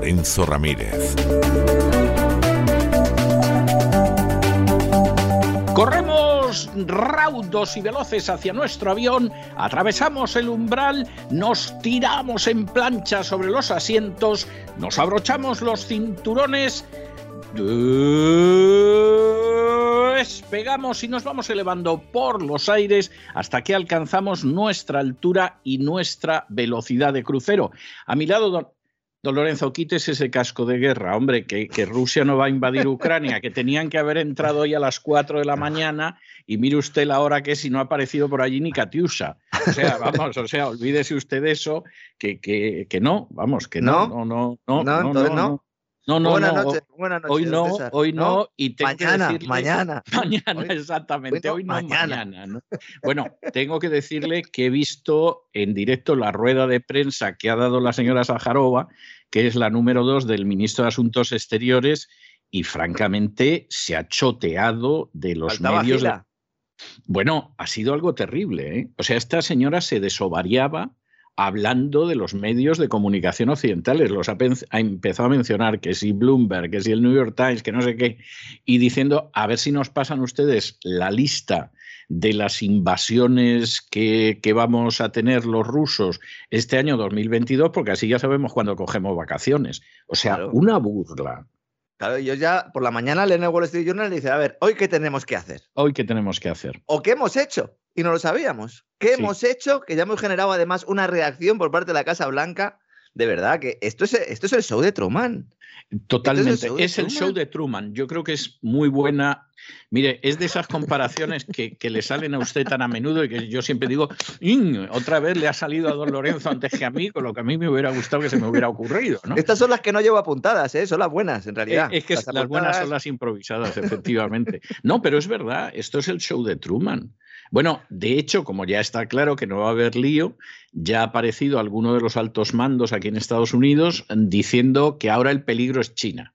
Lorenzo Ramírez. Corremos raudos y veloces hacia nuestro avión, atravesamos el umbral, nos tiramos en plancha sobre los asientos, nos abrochamos los cinturones, despegamos y nos vamos elevando por los aires hasta que alcanzamos nuestra altura y nuestra velocidad de crucero. A mi lado, don, Lorenzo, quites ese casco de guerra, hombre, que, que, Rusia no va a invadir Ucrania, que tenían que haber entrado hoy a las 4 de la mañana y mire usted la hora que es y no ha aparecido por allí ni Katiusha. O sea, vamos, o sea, olvídese usted de eso, que, que, que no, vamos, que no, no, no, no, no, no, no, no. No, no, buenas no. noches, buenas noches. Hoy no, César. hoy no, y tengo mañana, que decirle, mañana. Mañana, Hoy- exactamente, hoy hoy no, no, mañana. mañana. ¿no? Bueno, tengo que decirle que he visto en directo la rueda de prensa que ha dado la señora Sajarova, que es la número dos del ministro de Asuntos Exteriores, y francamente se ha choteado de los Faltaba medios. Bueno, ha sido algo terrible. ¿eh? O sea, esta señora se desovariaba hablando de los medios de comunicación occidentales. Los ha, empezado a mencionar que si Bloomberg, que si el New York Times, que no sé qué, y diciendo, a ver si nos pasan ustedes la lista de las invasiones que, que vamos a tener los rusos este año 2022, porque así ya sabemos cuándo cogemos vacaciones. O sea, Claro. una burla. Claro, yo ya por la mañana leen el Wall Street Journal y dice, a ver, ¿hoy qué tenemos que hacer? Hoy, ¿qué tenemos que hacer? ¿O qué hemos hecho? Y no lo sabíamos. ¿Qué Sí. hemos hecho? Que ya hemos generado además una reacción por parte de la Casa Blanca. De verdad, que esto es, esto es el show de Truman. Totalmente. show Es el show de Truman. Yo creo que es muy buena. Mire, es de esas comparaciones que, que le salen a usted tan a menudo y que yo siempre digo, "Mm, otra vez le ha salido a don Lorenzo antes que a mí, con lo que a mí me hubiera gustado que se me hubiera ocurrido. ¿no? Estas son las que no llevo apuntadas, ¿eh? son las buenas, en Eh, realidad. Es que las, buenas son las improvisadas, efectivamente. No, pero es verdad, esto es el show de Truman. Bueno, de hecho, como ya está claro que no va a haber lío, ya ha aparecido alguno de los altos mandos aquí en Estados Unidos diciendo que ahora el peligro es China.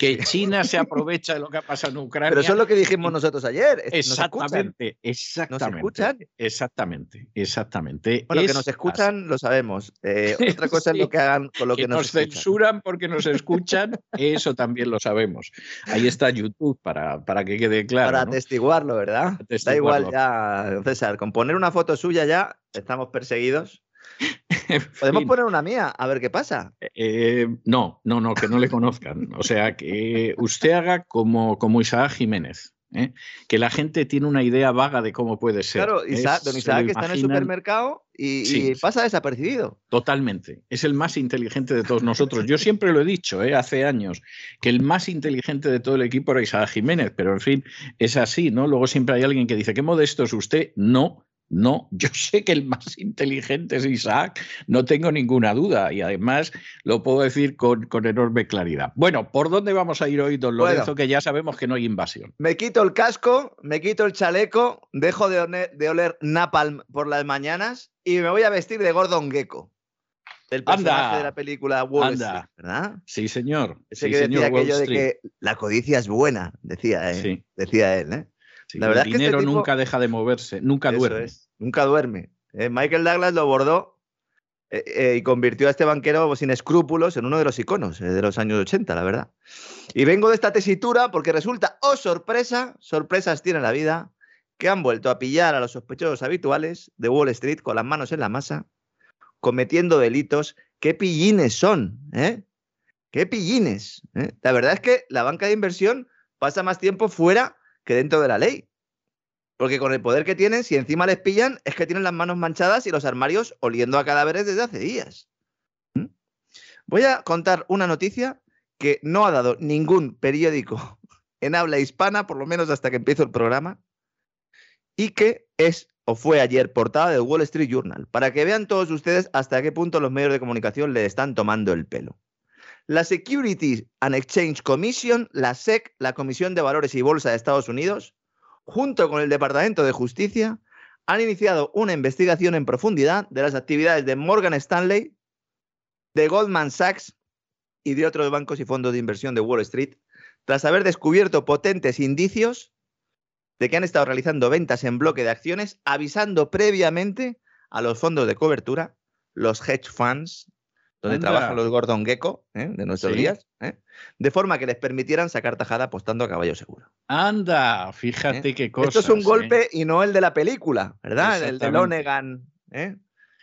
Que China se aprovecha de lo que ha pasado en Ucrania. Pero eso es lo que dijimos nosotros ayer. nos. Exactamente, exactamente. escuchan? Exactamente, exactamente. Bueno, que Es nos escuchan, lo sabemos. Eh, otra cosa es lo que hagan con lo que, que nos escuchan. censuran porque nos escuchan, eso también lo sabemos. Ahí está YouTube para, para que quede claro. Para ¿no? atestiguarlo, ¿verdad? Da igual ya, César, con poner una foto suya ya estamos perseguidos. Podemos poner una mía, a ver qué pasa. eh, no, no, no, que no le conozcan. O sea, que usted haga como, como Isaac Jiménez. ¿eh? Que la gente tiene una idea vaga de cómo puede ser. Claro, ¿eh? Isaac- don Isaac que está en el supermercado y, pasa desapercibido. Totalmente. Es el más inteligente de todos nosotros. Yo siempre lo he dicho, ¿eh? hace años, que el más inteligente de todo el equipo era Isaac Jiménez, pero en fin, es así, ¿no? Luego siempre hay alguien que dice, qué modesto es usted. No, no, yo sé que el más inteligente es Isaac, no tengo ninguna duda, y además lo puedo decir con, con enorme claridad. Bueno, ¿por dónde vamos a ir hoy, don Bueno. Lorenzo? Que ya sabemos que no hay invasión. Me quito el casco, me quito el chaleco, dejo de, one- de oler napalm por las mañanas y me voy a vestir de Gordon Gecko. El personaje Anda. de la película Wall Anda. Street, ¿verdad? Sí, señor. Ese sí, que decía señor aquello de que la codicia es buena, decía, eh, Sí. decía él, ¿eh? Sí, la verdad el es que este dinero tipo- nunca deja de moverse, nunca duerme. es, Nunca duerme. Eh, Michael Douglas lo bordó eh, eh, y convirtió a este banquero sin escrúpulos en uno de los iconos de los años 80, la verdad. Y vengo de esta tesitura porque resulta, oh sorpresa, sorpresas tiene la vida, que han vuelto a pillar a los sospechosos habituales de Wall Street con las manos en la masa, cometiendo delitos. ¡Qué pillines son! ¿eh? ¡Qué pillines! La verdad es que la banca de inversión pasa más tiempo fuera que dentro de la ley. Porque con el poder que tienen, si encima les pillan, es que tienen las manos manchadas y los armarios oliendo a cadáveres desde hace días. ¿Mm? Voy a contar una noticia que no ha dado ningún periódico en habla hispana, por lo menos hasta que empiezo el programa, y que es o fue ayer portada del Wall Street Journal, para que vean todos ustedes hasta qué punto los medios de comunicación le están tomando el pelo. La Securities and Exchange Commission, la SEC, la Comisión de Valores y Bolsa de Estados Unidos, junto con el Departamento de Justicia, han iniciado una investigación en profundidad de las actividades de Morgan Stanley, de Goldman Sachs y de otros bancos y fondos de inversión de Wall Street, tras haber descubierto potentes indicios de que han estado realizando ventas en bloque de acciones, avisando previamente a los fondos de cobertura, los hedge funds, donde trabajan los Gordon Gecko ¿eh? de nuestros días, ¿eh? de forma que les permitieran sacar tajada apostando a caballo seguro. Anda, fíjate ¿Eh? qué cosa. Esto es un golpe y no el de la película, ¿verdad? El de Lonegan.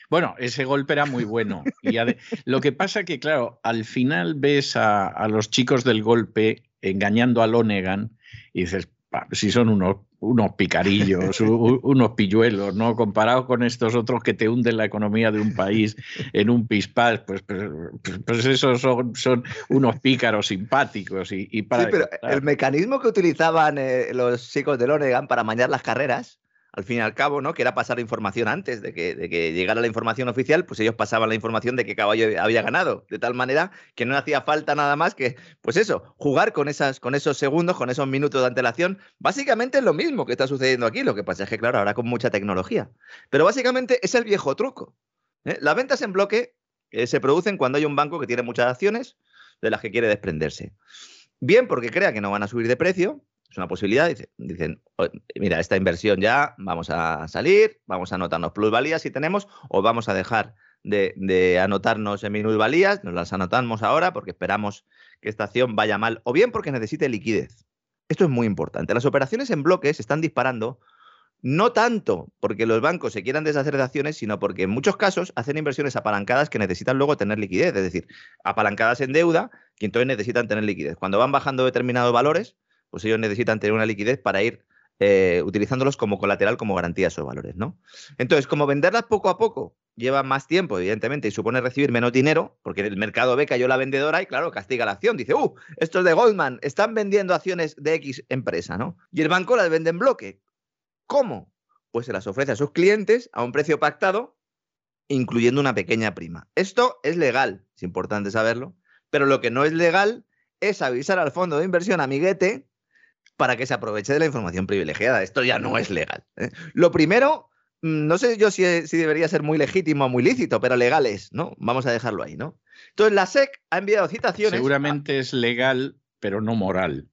Bueno, ese golpe era muy bueno. Y lo que pasa que, claro, al final ves a, a, los chicos del golpe engañando a Lonegan y dices, si son unos unos picarillos, unos pilluelos, ¿no? Comparado con estos otros que te hunden la economía de un país en un pispás, pues, pues, pues, pues esos son, son, unos pícaros simpáticos. Y, para, sí, pero el mecanismo que utilizaban eh, los chicos de Lonegan para mañar las carreras al fin y al cabo, ¿no? Que era pasar información antes de que, llegara la información oficial, pues ellos pasaban la información de que caballo había ganado, de tal manera que no hacía falta nada más que, pues eso, jugar con esos segundos, con esos minutos de antelación. Básicamente es lo mismo que está sucediendo aquí, lo que pasa es que, claro, ahora con mucha tecnología. Pero básicamente es el viejo truco. ¿eh? Las ventas en bloque eh, se producen cuando hay un banco que tiene muchas acciones de las que quiere desprenderse. Bien porque crea que no van a subir de precio, es una posibilidad. Dicen, mira, esta inversión ya vamos a salir, vamos a anotarnos plusvalías si tenemos, o vamos a dejar de, anotarnos en minusvalías, nos las anotamos ahora porque esperamos que esta acción vaya mal, o bien porque necesite liquidez. Esto es muy importante. Las operaciones en bloques están disparando no tanto porque los bancos se quieran deshacer de acciones, sino porque en muchos casos hacen inversiones apalancadas que necesitan luego tener liquidez, es decir, apalancadas en deuda, que entonces necesitan tener liquidez. Cuando van bajando determinados valores, pues ellos necesitan tener una liquidez para ir eh, utilizándolos como colateral, como garantía esos valores, ¿no? Entonces, como venderlas poco a poco lleva más tiempo, evidentemente, y supone recibir menos dinero, porque el mercado ve cayó la vendedora y, claro, castiga la acción. Dice, uh, estos de Goldman están vendiendo acciones de X empresa, ¿no? Y el banco las vende en bloque. ¿Cómo? Pues se las ofrece a sus clientes a un precio pactado, incluyendo una pequeña prima. Esto es legal, es importante saberlo, pero lo que no es legal es avisar al fondo de inversión amiguete para que se aproveche de la información privilegiada. Esto ya no es legal. ¿eh? Lo primero, mm, no sé yo si, si, debería ser muy legítimo o muy lícito, pero legal es, ¿no? Vamos a dejarlo ahí, ¿no? Entonces, la SEC ha enviado citaciones. Seguramente es legal, pero no moral.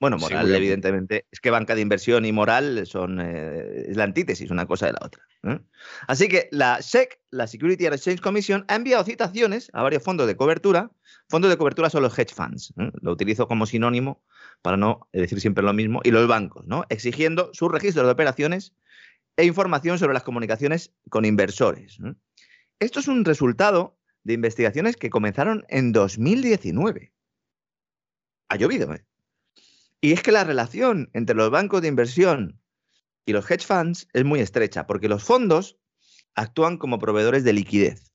Bueno, moral, evidentemente. Es que banca de inversión y moral son eh, es la antítesis, una cosa de la otra. ¿eh? Así que la SEC, la Security and Exchange Commission, ha enviado citaciones a varios fondos de cobertura. Fondos de cobertura son los hedge funds. Lo utilizo como sinónimo para no decir siempre lo mismo, y los bancos, ¿no? Exigiendo sus registros de operaciones e información sobre las comunicaciones con inversores. Esto es un resultado de investigaciones que comenzaron en 2019. Ha llovido, ¿eh? Y es que la relación entre los bancos de inversión y los hedge funds es muy estrecha, porque los fondos actúan como proveedores de liquidez.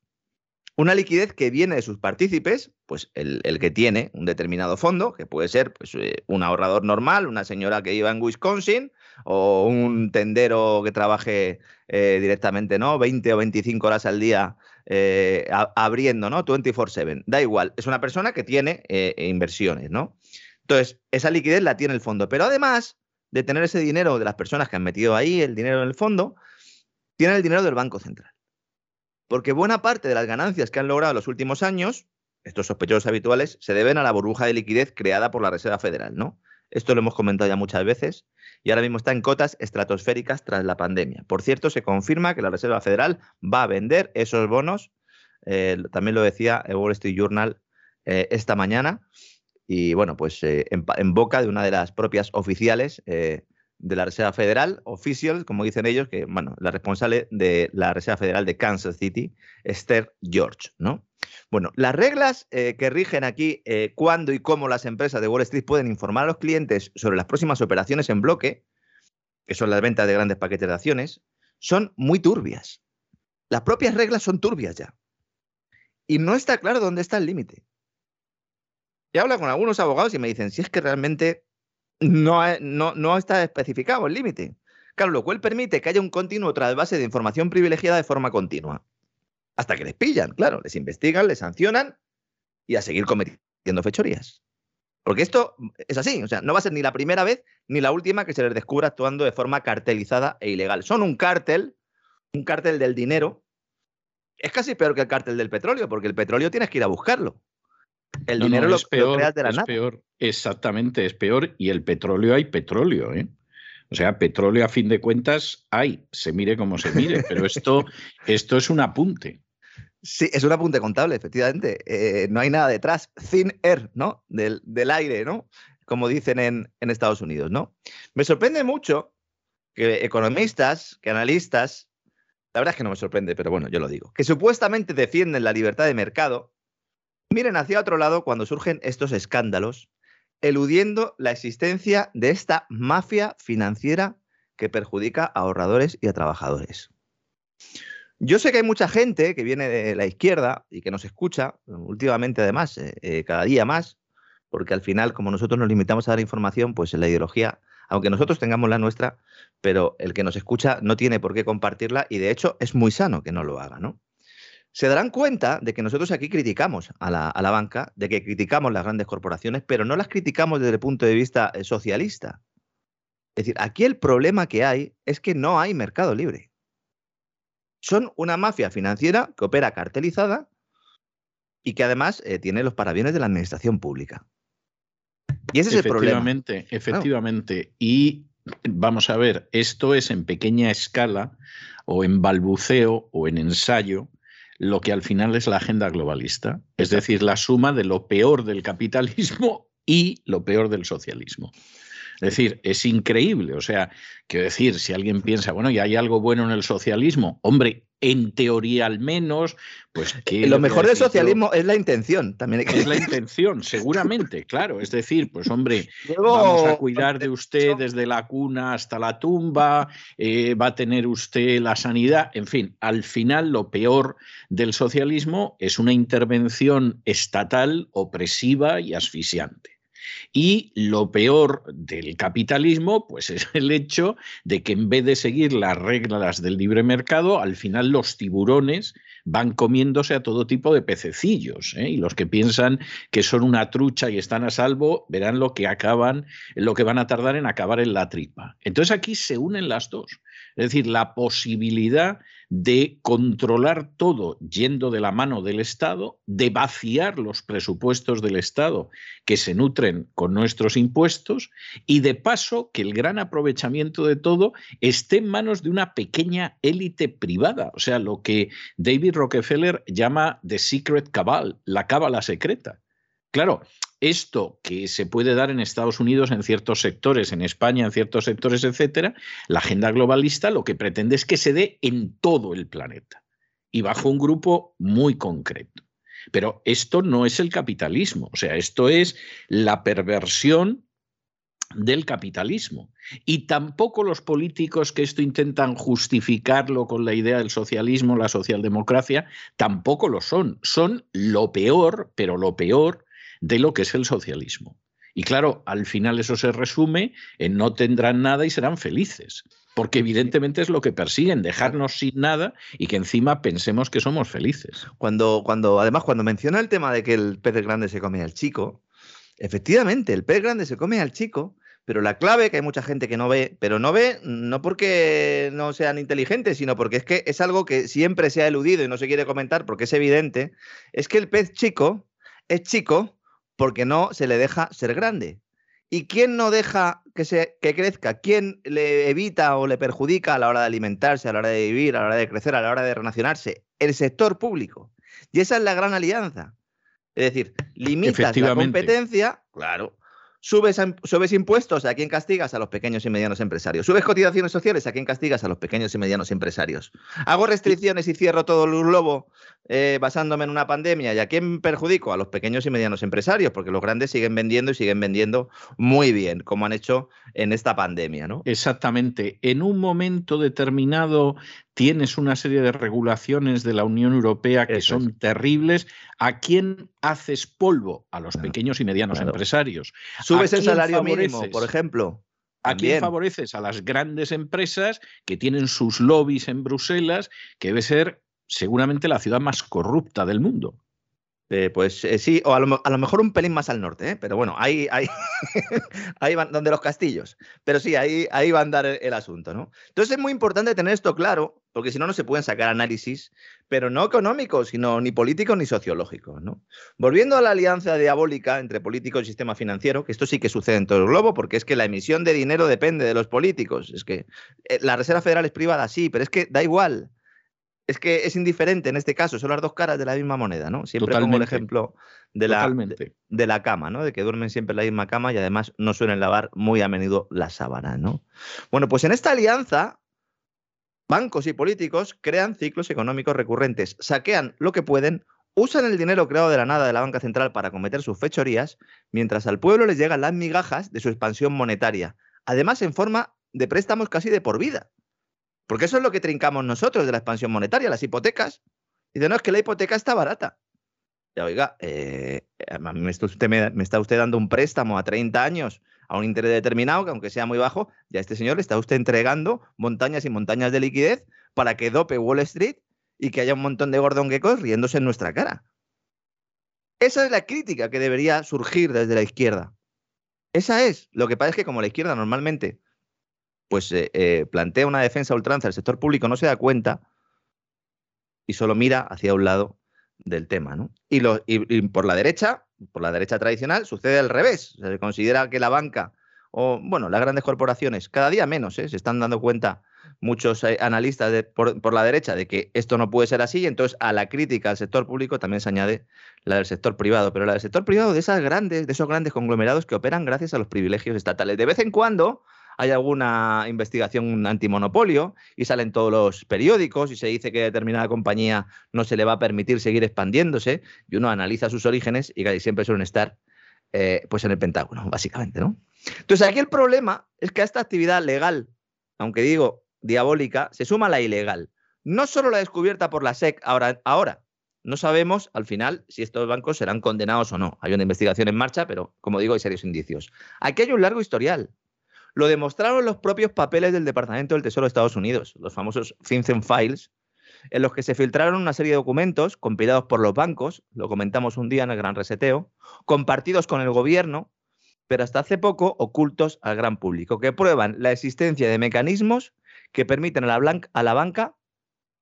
Una liquidez que viene de sus partícipes, pues el, que tiene un determinado fondo, que puede ser pues, eh, un ahorrador normal, una señora que iba en Wisconsin o un tendero que trabaje eh, directamente, ¿no? 20 o 25 horas al día eh, abriendo, ¿no? 24/7. Da igual, es una persona que tiene inversiones, ¿no? Entonces, esa liquidez la tiene el fondo, pero además de tener ese dinero de las personas que han metido ahí el dinero en el fondo, tiene el dinero del Banco Central. Porque buena parte de las ganancias que han logrado en los últimos años, estos sospechosos habituales, se deben a la burbuja de liquidez creada por la Reserva Federal, ¿no? Esto lo hemos comentado ya muchas veces y ahora mismo está en cotas estratosféricas tras la pandemia. Por cierto, se confirma que la Reserva Federal va a vender esos bonos, eh, también lo decía el Wall Street Journal eh, esta mañana, y bueno, pues eh, en, boca de una de las propias oficiales de la Reserva Federal, official, como dicen ellos, que, bueno, la responsable de la Reserva Federal de Kansas City, Esther George, ¿no? Bueno, las reglas eh, que rigen aquí eh, cuándo y cómo las empresas de Wall Street pueden informar a los clientes sobre las próximas operaciones en bloque, que son las ventas de grandes paquetes de acciones, son muy turbias. Las propias reglas son turbias ya. Y no está claro dónde está el límite. Y hablo con algunos abogados y me dicen, si es que realmente no, no, no está especificado el límite. Claro, lo cual permite que haya un continuo base de información privilegiada de forma continua. Hasta que les pillan, claro, les investigan, les sancionan y a seguir cometiendo fechorías. Porque esto es así, o sea, no va a ser ni la primera vez ni la última que se les descubra actuando de forma cartelizada e ilegal. Son un cártel, un cártel del dinero. Es casi peor que el cártel del petróleo, porque el petróleo tienes que ir a buscarlo. El dinero lo, creas de la es nada. peor, exactamente, es peor. Y el petróleo hay petróleo, ¿eh? O sea, petróleo a fin de cuentas hay, se mire como se mire, pero esto, esto es un apunte. Sí, es un apunte contable, efectivamente. Eh, no hay nada detrás. Thin air, ¿no? Del, aire, ¿no? Como dicen en, en, Estados Unidos, ¿no? Me sorprende mucho que economistas, que analistas, la verdad es que no me sorprende, pero bueno, yo lo digo, que supuestamente defienden la libertad de mercado, miren hacia otro lado cuando surgen estos escándalos, eludiendo la existencia de esta mafia financiera que perjudica a ahorradores y a trabajadores. Yo sé que hay mucha gente que viene de la izquierda y que nos escucha, últimamente además, eh, eh, cada día más, porque al final, como nosotros nos limitamos a dar información, pues en la ideología, aunque nosotros tengamos la nuestra, pero el que nos escucha no tiene por qué compartirla y de hecho es muy sano que no lo haga, ¿no? Se darán cuenta de que nosotros aquí criticamos a la, a la banca, de que criticamos las grandes corporaciones, pero no las criticamos desde el punto de vista eh, socialista. Es decir, aquí el problema que hay es que no hay mercado libre son una mafia financiera que opera cartelizada y que además eh, tiene los parabienes de la administración pública. Y ese es el problema. Efectivamente, efectivamente. Y vamos a ver, esto es en pequeña escala o en balbuceo o en ensayo lo que al final es la agenda globalista, es decir, la suma de lo peor del capitalismo y lo peor del socialismo. Es decir, es increíble. O sea, quiero decir, si alguien piensa, bueno, y hay algo bueno en el socialismo, hombre, en teoría al menos, pues que... Lo mejor del socialismo es la intención, también Es la intención, seguramente, claro. Es decir, pues hombre, vamos a cuidar de usted desde la cuna hasta la tumba, eh, va a tener usted la sanidad, en fin, al final lo peor del socialismo es una intervención estatal opresiva y asfixiante. Y lo peor del capitalismo, pues es el hecho de que en vez de seguir las reglas del libre mercado, al final los tiburones van comiéndose a todo tipo de pececillos. ¿eh? Y los que piensan que son una trucha y están a salvo, verán lo que acaban, lo que van a tardar en acabar en la tripa. Entonces aquí se unen las dos. Es decir, la posibilidad de controlar todo yendo de la mano del Estado, de vaciar los presupuestos del Estado que se nutren con nuestros impuestos y de paso que el gran aprovechamiento de todo esté en manos de una pequeña élite privada, o sea, lo que David Rockefeller llama The Secret Cabal, la cábala secreta. Claro, esto que se puede dar en Estados Unidos en ciertos sectores, en España en ciertos sectores, etcétera, la agenda globalista lo que pretende es que se dé en todo el planeta y bajo un grupo muy concreto. Pero esto no es el capitalismo, o sea, esto es la perversión del capitalismo. Y tampoco los políticos que esto intentan justificarlo con la idea del socialismo, la socialdemocracia, tampoco lo son. Son lo peor, pero lo peor de lo que es el socialismo. Y claro, al final eso se resume en no tendrán nada y serán felices, porque evidentemente es lo que persiguen, dejarnos sin nada y que encima pensemos que somos felices. Cuando, cuando, además, cuando menciona el tema de que el pez grande se come al chico, efectivamente, el pez grande se come al chico, pero la clave, que hay mucha gente que no ve, pero no ve no porque no sean inteligentes, sino porque es que es algo que siempre se ha eludido y no se quiere comentar porque es evidente, es que el pez chico es chico porque no se le deja ser grande. ¿Y quién no deja que, se, que crezca? ¿Quién le evita o le perjudica a la hora de alimentarse, a la hora de vivir, a la hora de crecer, a la hora de relacionarse? El sector público. Y esa es la gran alianza. Es decir, limitas la competencia, claro, Subes, impuestos, ¿a quién castigas? A los pequeños y medianos empresarios. Subes cotizaciones sociales, ¿a quién castigas? A los pequeños y medianos empresarios. Hago restricciones y cierro todo el globo eh, basándome en una pandemia. ¿Y a quién perjudico? A los pequeños y medianos empresarios, porque los grandes siguen vendiendo y siguen vendiendo muy bien, como han hecho en esta pandemia, ¿no? Exactamente. En un momento determinado tienes una serie de regulaciones de la Unión Europea que son terribles. ¿A quién haces polvo? A los pequeños y medianos empresarios. Subes el salario mínimo, por ejemplo. ¿A quién favoreces? A las grandes empresas que tienen sus lobbies en Bruselas, que debe ser seguramente la ciudad más corrupta del mundo. Eh, pues eh, sí, o a lo, mejor un pelín más al norte, ¿eh? pero bueno, ahí, ahí, ahí van donde los castillos. Pero sí, ahí, ahí va a andar el, asunto, ¿no? Entonces es muy importante tener esto claro, porque si no, no se pueden sacar análisis, pero no económicos, sino ni políticos ni sociológicos, ¿no? Volviendo a la alianza diabólica entre políticos y sistema financiero, que esto sí que sucede en todo el globo, porque es que la emisión de dinero depende de los políticos. Es que la Reserva Federal es privada, sí, pero es que da igual es que es indiferente en este caso, son las dos caras de la misma moneda, ¿no? Siempre como el ejemplo de la, de, la cama, ¿no? De que duermen siempre en la misma cama y además no suelen lavar muy a menudo las sábanas, ¿no? Bueno, pues en esta alianza, bancos y políticos crean ciclos económicos recurrentes, saquean lo que pueden, usan el dinero creado de la nada de la banca central para cometer sus fechorías, mientras al pueblo les llegan las migajas de su expansión monetaria, además en forma de préstamos casi de por vida. Porque eso es lo que trincamos nosotros de la expansión monetaria, las hipotecas. Dice, no, es que la hipoteca está barata. Ya, oiga, eh, usted, me, está usted dando un préstamo a 30 años a un interés determinado, que aunque sea muy bajo, ya este señor le está usted entregando montañas y montañas de liquidez para que dope Wall Street y que haya un montón de gordonguecos riéndose en nuestra cara. Esa es la crítica que debería surgir desde la izquierda. Esa es. Lo que pasa es que como la izquierda normalmente pues eh, eh, plantea una defensa ultranza del sector público, no se da cuenta y solo mira hacia un lado del tema. ¿no? Y, por la derecha, por la derecha tradicional, sucede al revés. Se considera que la banca o, bueno, las grandes corporaciones, cada día menos, ¿eh? se están dando cuenta muchos analistas por, por, la derecha de que esto no puede ser así, y entonces a la crítica al sector público también se añade la del sector privado, pero la del sector privado de esas grandes, de esos grandes conglomerados que operan gracias a los privilegios estatales. De vez en cuando hay alguna investigación antimonopolio y salen todos los periódicos y se dice que determinada compañía no se le va a permitir seguir expandiéndose y uno analiza sus orígenes y casi siempre suelen estar eh, pues en el Pentágono, básicamente, ¿no? Entonces aquí el problema es que a esta actividad legal, aunque digo diabólica, se suma la ilegal. No solo la descubierta por la SEC ahora, ahora no sabemos al final si estos bancos serán condenados o no. Hay una investigación en marcha, pero como digo, hay serios indicios. Aquí hay un largo historial. Lo demostraron los propios papeles del Departamento del Tesoro de Estados Unidos, los famosos FinCEN Files, en los que se filtraron una serie de documentos compilados por los bancos, lo comentamos un día en el Gran Reseteo, compartidos con el gobierno, pero hasta hace poco ocultos al gran público, que prueban la existencia de mecanismos que permiten a la, a la banca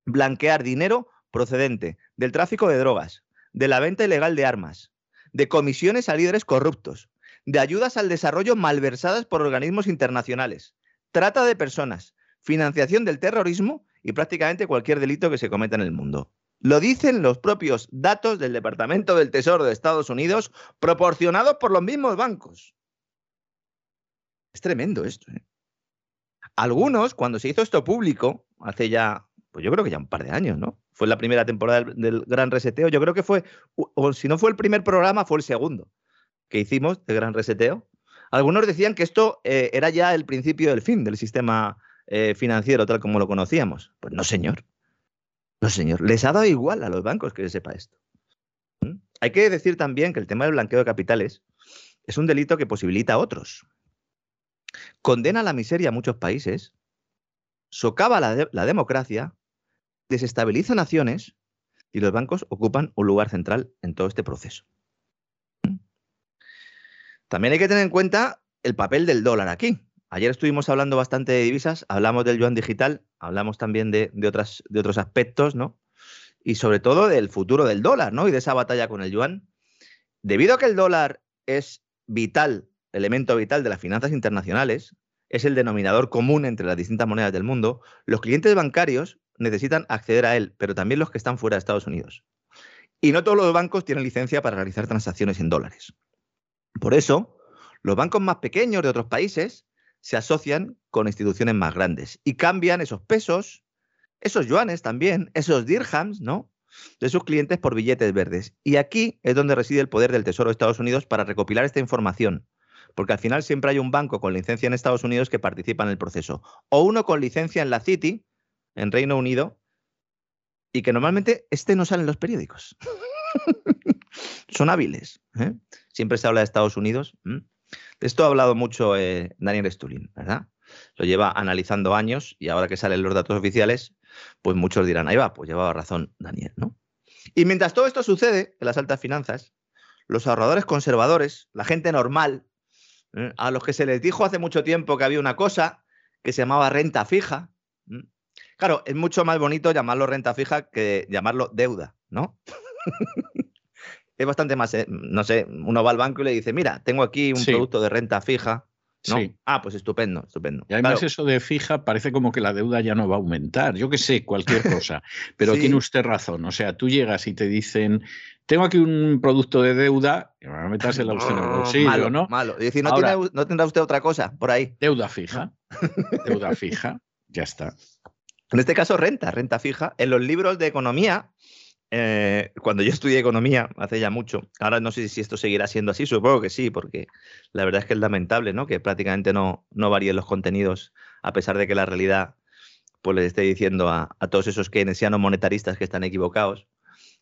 blanquear dinero procedente del tráfico de drogas, de la venta ilegal de armas, de comisiones a líderes corruptos, de ayudas al desarrollo malversadas por organismos internacionales, trata de personas, financiación del terrorismo y prácticamente cualquier delito que se cometa en el mundo. Lo dicen los propios datos del Departamento del Tesoro de Estados Unidos, proporcionados por los mismos bancos. Es tremendo esto. ¿eh? Algunos, cuando se hizo esto público, hace ya, pues yo creo que ya un par de años, ¿no? Fue la primera temporada del, Gran Reseteo, yo creo que fue, o si no fue el primer programa, fue el segundo que hicimos de gran reseteo, algunos decían que esto eh, era ya el principio del fin del sistema eh, financiero tal como lo conocíamos. Pues no, señor. No, señor. Les ha dado igual a los bancos que se sepa esto. ¿Mm? Hay que decir también que el tema del blanqueo de capitales es un delito que posibilita a otros. Condena la miseria a muchos países, socava la democracia, desestabiliza naciones y los bancos ocupan un lugar central en todo este proceso. También hay que tener en cuenta el papel del dólar aquí. Ayer estuvimos hablando bastante de divisas, hablamos del yuan digital, hablamos también de, otros aspectos, ¿no? Y sobre todo del futuro del dólar, ¿no? Y de esa batalla con el yuan. Debido a que el dólar es vital, elemento vital de las finanzas internacionales, es el denominador común entre las distintas monedas del mundo, los clientes bancarios necesitan acceder a él, pero también los que están fuera de Estados Unidos. Y no todos los bancos tienen licencia para realizar transacciones en dólares. Por eso, los bancos más pequeños de otros países se asocian con instituciones más grandes y cambian esos pesos, esos yuanes también, esos dirhams, ¿no? De sus clientes por billetes verdes. Y aquí es donde reside el poder del Tesoro de Estados Unidos para recopilar esta información, porque al final siempre hay un banco con licencia en Estados Unidos que participa en el proceso, o uno con licencia en la City, en Reino Unido, y que normalmente este no sale en los periódicos. Son hábiles. ¿eh? Siempre se habla de Estados Unidos. De esto ha hablado mucho eh, Daniel Stulin, ¿verdad? Lo lleva analizando años y ahora que salen los datos oficiales, pues muchos dirán, ahí va, pues llevaba razón Daniel, ¿no? Y mientras todo esto sucede en las altas finanzas, los ahorradores conservadores, la gente normal, ¿eh? a los que se les dijo hace mucho tiempo que había una cosa que se llamaba renta fija, claro, es mucho más bonito llamarlo renta fija que llamarlo deuda, ¿no? es bastante más, eh, no sé, uno va al banco y le dice, mira, tengo aquí un producto de renta fija. ¿no? Ah, pues estupendo, estupendo. Y además eso de fija parece como que la deuda ya no va a aumentar. Yo qué sé, cualquier cosa. Pero tiene usted razón. O sea, tú llegas y te dicen, tengo aquí un producto de deuda, y me metas el usted en el bolsillo, malo, ¿no? Malo. Y decir, ¿no, ¿no tendrá usted otra cosa por ahí? Deuda fija. deuda fija. Ya está. En este caso, renta, renta fija. En los libros de economía eh, cuando yo estudié economía, hace ya mucho, ahora no sé si esto seguirá siendo así, supongo que sí, porque la verdad es que es lamentable, ¿no? Que prácticamente no, no varíen los contenidos, a pesar de que la realidad pues les esté diciendo a, todos esos keynesianos monetaristas que están equivocados.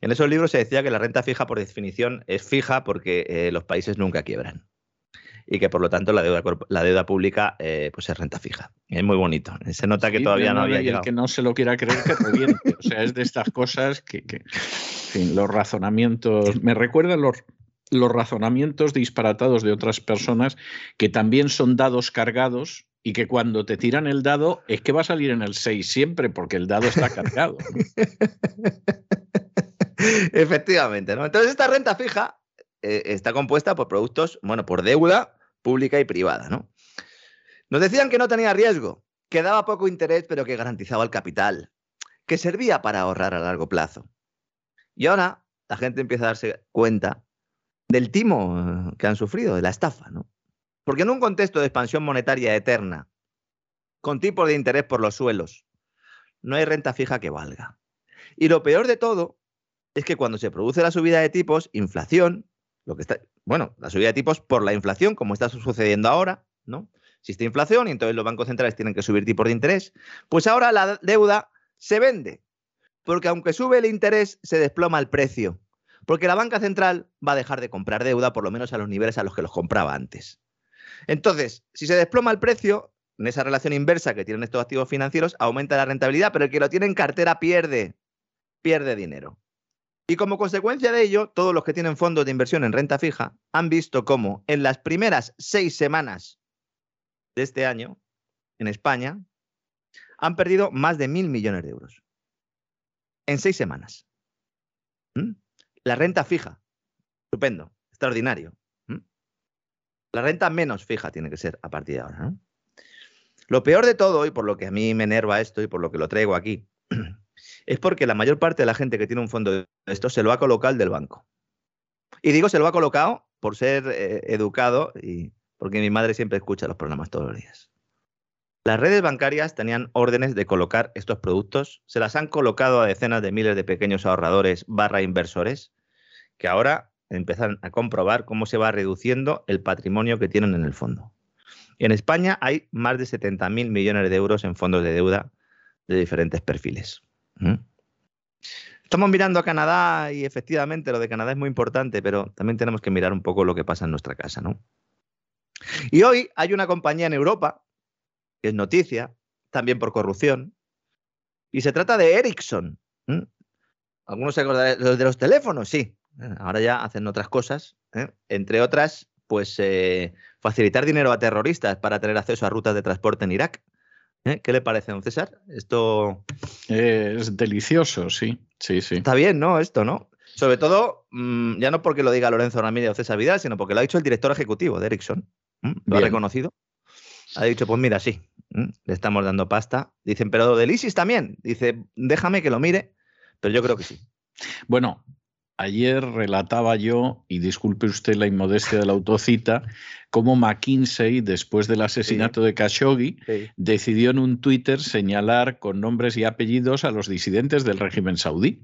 En esos libros se decía que la renta fija, por definición, es fija porque eh, los países nunca quiebran y que por lo tanto la deuda, la deuda pública eh, pues es renta fija. Es muy bonito. Se nota que todavía no, había llegado. El que no se lo quiera creer que reviente. o sea, es de estas cosas que, en fin, los razonamientos, me recuerdan los, los razonamientos disparatados de otras personas que también son dados cargados y que cuando te tiran el dado es que va a salir en el 6 siempre porque el dado está cargado. Efectivamente, ¿no? Entonces esta renta fija eh, está compuesta por productos, bueno, por deuda pública y privada. ¿no? Nos decían que no tenía riesgo, que daba poco interés, pero que garantizaba el capital, que servía para ahorrar a largo plazo. Y ahora la gente empieza a darse cuenta del timo que han sufrido, de la estafa, ¿no? Porque en un contexto de expansión monetaria eterna, con tipos de interés por los suelos, no hay renta fija que valga. Y lo peor de todo es que cuando se produce la subida de tipos, inflación, bueno, la subida de tipos por la inflación, como está sucediendo ahora, ¿no? Existe inflación y entonces los bancos centrales tienen que subir tipos de interés. Pues ahora la deuda se vende, porque aunque sube el interés, se desploma el precio, porque la banca central va a dejar de comprar deuda por lo menos a los niveles a los que los compraba antes. Entonces, si se desploma el precio, en esa relación inversa que tienen estos activos financieros, aumenta la rentabilidad, pero el que lo tiene en cartera pierde, pierde dinero. Y como consecuencia de ello, todos los que tienen fondos de inversión en renta fija han visto cómo en las primeras seis semanas de este año, en España, han perdido más de mil millones de euros. En seis semanas. ¿Mm? La renta fija. Estupendo. Extraordinario. ¿Mm? La renta menos fija tiene que ser a partir de ahora. Lo peor de todo, y por lo que a mí me enerva esto y por lo que lo traigo aquí, es porque la mayor parte de la gente que tiene un fondo de esto se lo ha colocado el del banco. Y digo se lo ha colocado por ser eh, educado y porque mi madre siempre escucha los programas todos los días. Las redes bancarias tenían órdenes de colocar estos productos, se las han colocado a decenas de miles de pequeños ahorradores barra inversores, que ahora empiezan a comprobar cómo se va reduciendo el patrimonio que tienen en el fondo. En España hay más de 70.000 millones de euros en fondos de deuda de diferentes perfiles. Estamos mirando a Canadá y efectivamente lo de Canadá es muy importante, pero también tenemos que mirar un poco lo que pasa en nuestra casa, ¿no? Y hoy hay una compañía en Europa, que es noticia, también por corrupción, y se trata de Ericsson. ¿Algunos se acordarán de los teléfonos? Sí. Ahora ya hacen otras cosas, ¿eh? entre otras, pues eh, facilitar dinero a terroristas para tener acceso a rutas de transporte en Irak. ¿Eh? ¿Qué le parece, don César? Esto. Es delicioso, sí. Sí, sí. Está bien, ¿no? Esto, ¿no? Sobre todo, mm, ya no porque lo diga Lorenzo Ramírez o César Vidal, sino porque lo ha dicho el director ejecutivo de Ericsson. Lo ha reconocido. Ha dicho, pues mira, sí, le estamos dando pasta. Dicen, pero del ISIS también. Dice, déjame que lo mire, pero yo creo que sí. Bueno, Ayer relataba yo, y disculpe usted la inmodestia de la autocita, cómo McKinsey, después del asesinato de Khashoggi, decidió en un Twitter señalar con nombres y apellidos a los disidentes del régimen saudí.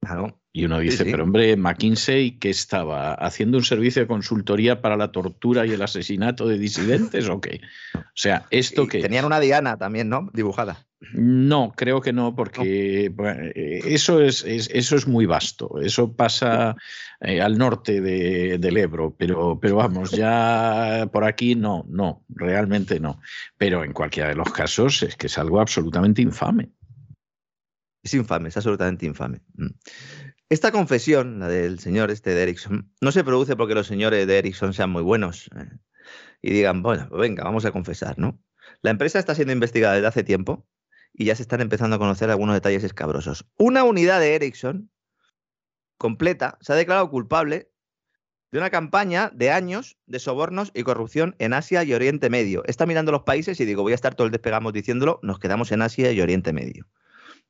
Claro. Y uno dice, sí. pero hombre, McKinsey, ¿qué estaba? ¿Haciendo un servicio de consultoría para la tortura y el asesinato de disidentes o qué? O sea, ¿esto es? Tenían una Diana también, ¿no? Dibujada. No, creo que no, porque bueno, eh, eso, es, es- eso es muy vasto. Eso pasa eh, al norte de- del Ebro, pero, pero vamos, ya por aquí no, no, realmente no. Pero en cualquiera de los casos es que es algo absolutamente infame. Es infame, es absolutamente infame. Mm. Esta confesión, la del señor este de Ericsson, no se produce porque los señores de Ericsson sean muy buenos eh, y digan, bueno, pues venga, vamos a confesar, ¿no? La empresa está siendo investigada desde hace tiempo y ya se están empezando a conocer algunos detalles escabrosos. Una unidad de Ericsson completa se ha declarado culpable de una campaña de años de sobornos y corrupción en Asia y Oriente Medio. Está mirando los países y digo, voy a estar todo el despegamos diciéndolo, nos quedamos en Asia y Oriente Medio.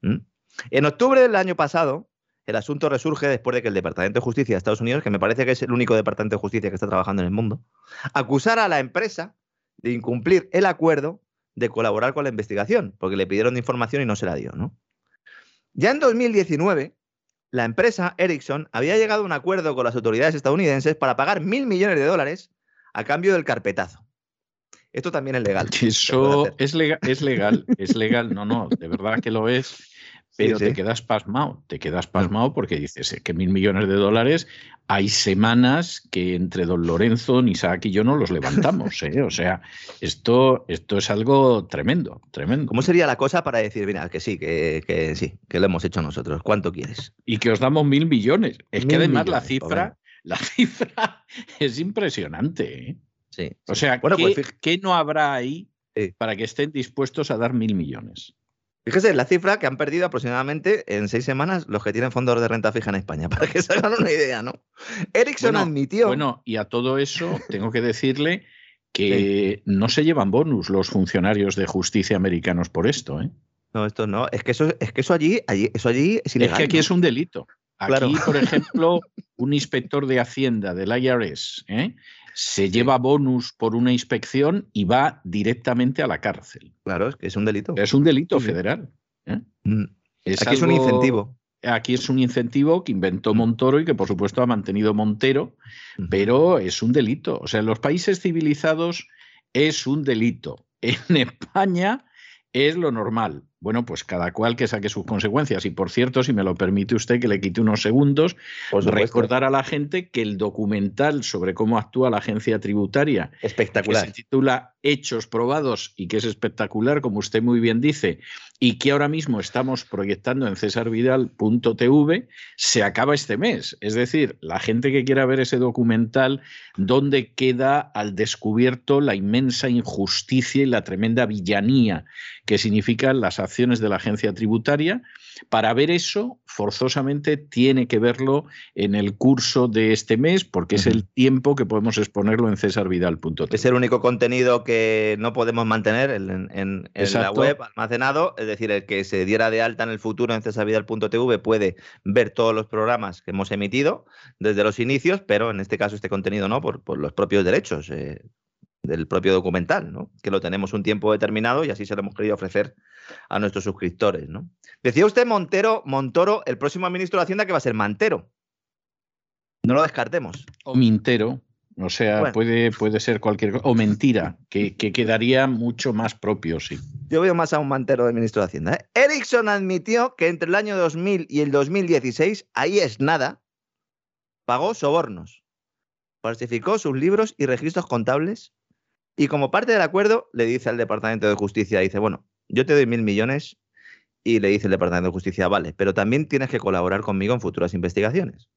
En octubre del año pasado, el asunto resurge después de que el Departamento de Justicia de Estados Unidos, que me parece que es el único departamento de justicia que está trabajando en el mundo, acusara a la empresa de incumplir el acuerdo de colaborar con la investigación, porque le pidieron información y no se la dio, ¿no? Ya en 2019, la empresa Ericsson había llegado a un acuerdo con las autoridades estadounidenses para pagar mil millones de dólares a cambio del carpetazo. Esto también es legal. Eso es legal, es legal, es legal, no, no, de verdad que lo es. Pero sí. te quedas pasmado, te quedas pasmado porque dices "Eh, que mil millones de dólares hay semanas que entre don Lorenzo, Isaac y yo no los levantamos. ¿eh? O sea, esto, esto es algo tremendo, tremendo. ¿Cómo sería la cosa para decir, mira, que sí, que, que sí, que lo hemos hecho nosotros? ¿Cuánto quieres? Y que os damos mil millones. Es que además la cifra, la cifra es impresionante. ¿eh? Sí. O sea, bueno, ¿qué, pues qué no habrá ahí para que estén dispuestos a dar mil millones? Fíjese la cifra que han perdido aproximadamente en seis semanas los que tienen fondos de renta fija en España, para que se hagan una idea, ¿no? Ericsson Bueno, admitió. Bueno, y a todo eso tengo que decirle que no se llevan bonus los funcionarios de justicia americanos por esto. ¿eh? No, esto no. Es que eso, es que eso allí, allí, eso allí es Es ilegal. que aquí ¿no? es un delito. Aquí, Claro. por ejemplo, un inspector de Hacienda del IRS ¿eh? Se lleva bonus por una inspección y va directamente a la cárcel. Claro, es que es un delito. Es un delito federal. ¿eh? Mm. Es Aquí es un incentivo. Aquí es un incentivo que inventó Mm. Montoro y que por supuesto ha mantenido Montero, Ujú. pero es un delito. O sea, en los países civilizados es un delito. En España es lo normal. Bueno, pues cada cual que saque sus consecuencias. Y por cierto, si me lo permite usted que le quite unos segundos, recordar a la gente que el documental sobre cómo actúa la agencia tributaria, que Espectacular. se titula Hechos probados y que es espectacular, como usted muy bien dice, y que ahora mismo estamos proyectando en cesarvidal.tv, se acaba este mes. Es decir, la gente que quiera ver ese documental, donde queda al descubierto la inmensa injusticia y la tremenda villanía que significan las acciones de la agencia tributaria, para ver eso, forzosamente tiene que verlo en el curso de este mes, porque es el tiempo que podemos exponerlo en cesarvidal.tv. Es el único contenido que no podemos mantener en, en- en la web almacenado. Es decir, el que se diera de alta en el futuro en cesavidal.tv puede ver todos los programas que hemos emitido desde los inicios, pero en este caso este contenido no, por, los propios derechos eh, del propio documental, ¿no? que lo tenemos un tiempo determinado y así se lo hemos querido ofrecer a nuestros suscriptores. ¿no? Decía usted Montero, Montoro, el próximo ministro de Hacienda que va a ser Mantero. No lo descartemos. o mintero, o sea, Bueno. puede, puede ser cualquier cosa, o mentira, que, que quedaría mucho más propio, sí. Yo veo más a un mantero de ministro de Hacienda. ¿eh? Ericsson admitió que entre el año 2000 y el 2016, ahí es nada, pagó sobornos, falsificó sus libros y registros contables y como parte del acuerdo le dice al Departamento de Justicia, dice, bueno, yo te doy mil millones y le dice el Departamento de Justicia, vale, pero también tienes que colaborar conmigo en futuras investigaciones.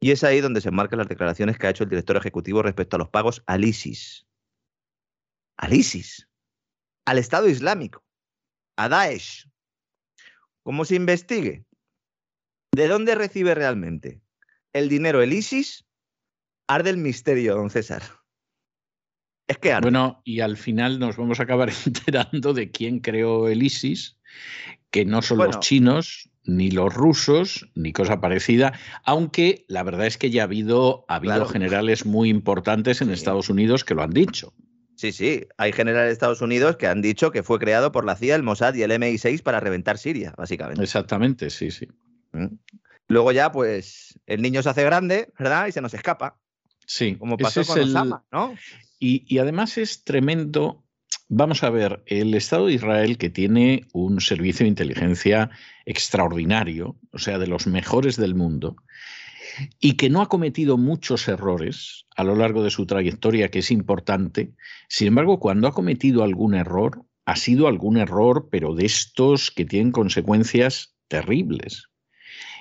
Y es ahí donde se enmarcan las declaraciones que ha hecho el director ejecutivo respecto a los pagos al ISIS. Al ISIS al Estado Islámico, a Daesh. ¿Cómo se investigue? ¿De dónde recibe realmente el dinero el ISIS? Arde el misterio, don César. Es que arde. Bueno, y al final nos vamos a acabar enterando de quién creó el ISIS, que no son Bueno. los chinos, ni los rusos, ni cosa parecida, aunque la verdad es que ya ha habido, ha habido Claro. generales muy importantes en Sí. Estados Unidos que lo han dicho. Sí, sí, hay generales de Estados Unidos que han dicho que fue creado por la CIA, el Mossad y el MI6 para reventar Siria, básicamente. Exactamente, sí, sí. ¿Mm? Luego ya, pues, el niño se hace grande, ¿verdad? Y se nos escapa. Sí, como pasó con el- Osama, ¿no? Y, y además es tremendo. Vamos a ver, el Estado de Israel, que tiene un servicio de inteligencia extraordinario, o sea, de los mejores del mundo, y que no ha cometido muchos errores a lo largo de su trayectoria, que es importante. Sin embargo, cuando ha cometido algún error, ha sido algún error, pero de estos que tienen consecuencias terribles.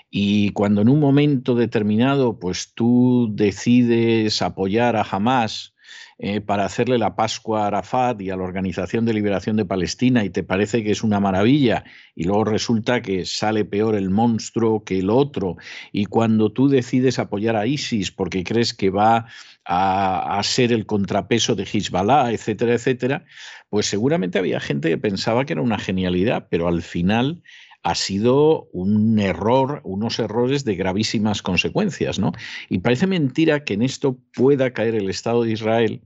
Y cuando en un momento determinado, pues tú decides apoyar a Hamas eh, para hacerle la Pascua a Arafat y a la Organización de Liberación de Palestina y te parece que es una maravilla y luego resulta que sale peor el monstruo que el otro. Y cuando tú decides apoyar a ISIS porque crees que va a, a ser el contrapeso de Hezbollah, etcétera, etcétera, pues seguramente había gente que pensaba que era una genialidad, pero al final ha sido un error, unos errores de gravísimas consecuencias, ¿no? Y parece mentira que en esto pueda caer el Estado de Israel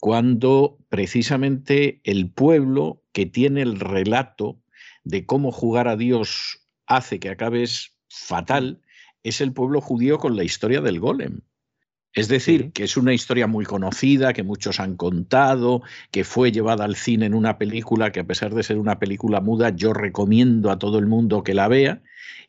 cuando precisamente el pueblo que tiene el relato de cómo jugar a Dios hace que acabes fatal, es el pueblo judío con la historia del golem. Es decir, Sí. que es una historia muy conocida, que muchos han contado, que fue llevada al cine en una película que a pesar de ser una película muda, yo recomiendo a todo el mundo que la vea,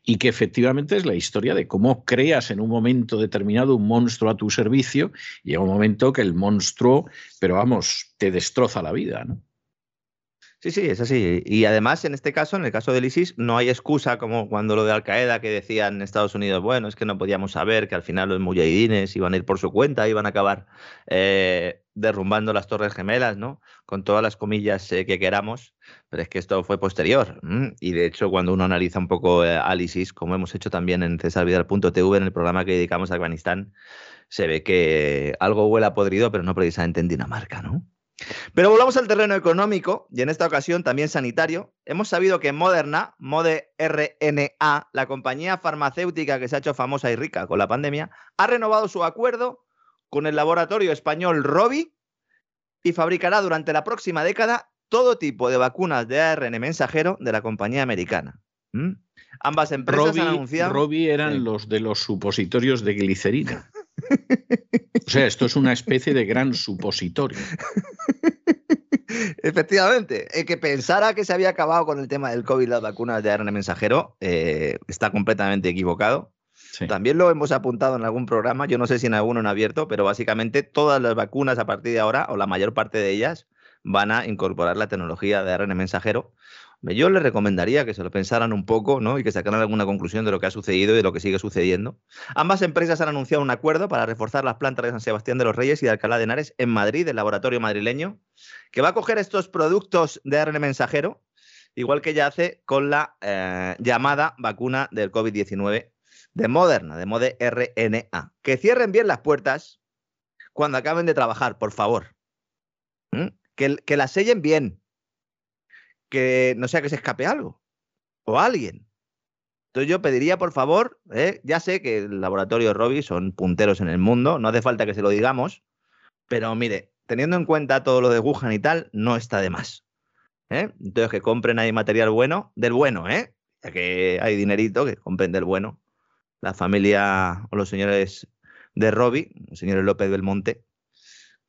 y que efectivamente es la historia de cómo creas en un momento determinado un monstruo a tu servicio, y llega un momento que el monstruo, pero vamos, te destroza la vida, ¿no? Sí, sí, es así. Y además, en este caso, en el caso del ISIS, no hay excusa como cuando lo de Al Qaeda que decían en Estados Unidos, bueno, es que no podíamos saber que al final los mujahidines iban a ir por su cuenta, iban a acabar eh, derrumbando las Torres Gemelas, ¿no? Con todas las comillas eh, que queramos, pero es que esto fue posterior. Y de hecho, cuando uno analiza un poco eh, al ISIS, como hemos hecho también en cesarvidal.tv, en el programa que dedicamos a Afganistán, se ve que algo huele a podrido, pero no precisamente en Dinamarca, ¿no? Pero volvamos al terreno económico y en esta ocasión también sanitario. Hemos sabido que Moderna, Mode RNA, la compañía farmacéutica que se ha hecho famosa y rica con la pandemia, ha renovado su acuerdo con el laboratorio español Rovi y fabricará durante la próxima década todo tipo de vacunas de ARN mensajero de la compañía americana. ¿Mm? Ambas empresas Robbie, han anunciado. Robbie eran Sí. los de los supositorios de glicerina. O sea, esto es una especie de gran supositorio. Efectivamente, el que pensara que se había acabado con el tema del COVID las vacunas de ARN mensajero eh, está completamente equivocado. Sí. También lo hemos apuntado en algún programa, yo no sé si en alguno en abierto, pero básicamente todas las vacunas a partir de ahora, o la mayor parte de ellas, van a incorporar la tecnología de ARN mensajero. Yo les recomendaría que se lo pensaran un poco ¿no? y que sacaran alguna conclusión de lo que ha sucedido y de lo que sigue sucediendo. Ambas empresas han anunciado un acuerdo para reforzar las plantas de San Sebastián de los Reyes y de Alcalá de Henares en Madrid, el laboratorio madrileño, que va a coger estos productos de ARN mensajero, igual que ya hace con la eh, llamada vacuna del COVID-19 de Moderna, de Mode RNA. Que cierren bien las puertas cuando acaben de trabajar, por favor. ¿Mm? Que, que las sellen bien. Que no sea que se escape algo. O alguien. Entonces yo pediría, por favor, ¿eh? ya sé que el laboratorio Robbie son punteros en el mundo, no hace falta que se lo digamos, pero mire, teniendo en cuenta todo lo de Wuhan y tal, no está de más. ¿eh? Entonces que compren ahí material bueno, del bueno, ¿eh? Ya que hay dinerito, que compren del bueno. La familia o los señores de Robbie, los señores López Belmonte,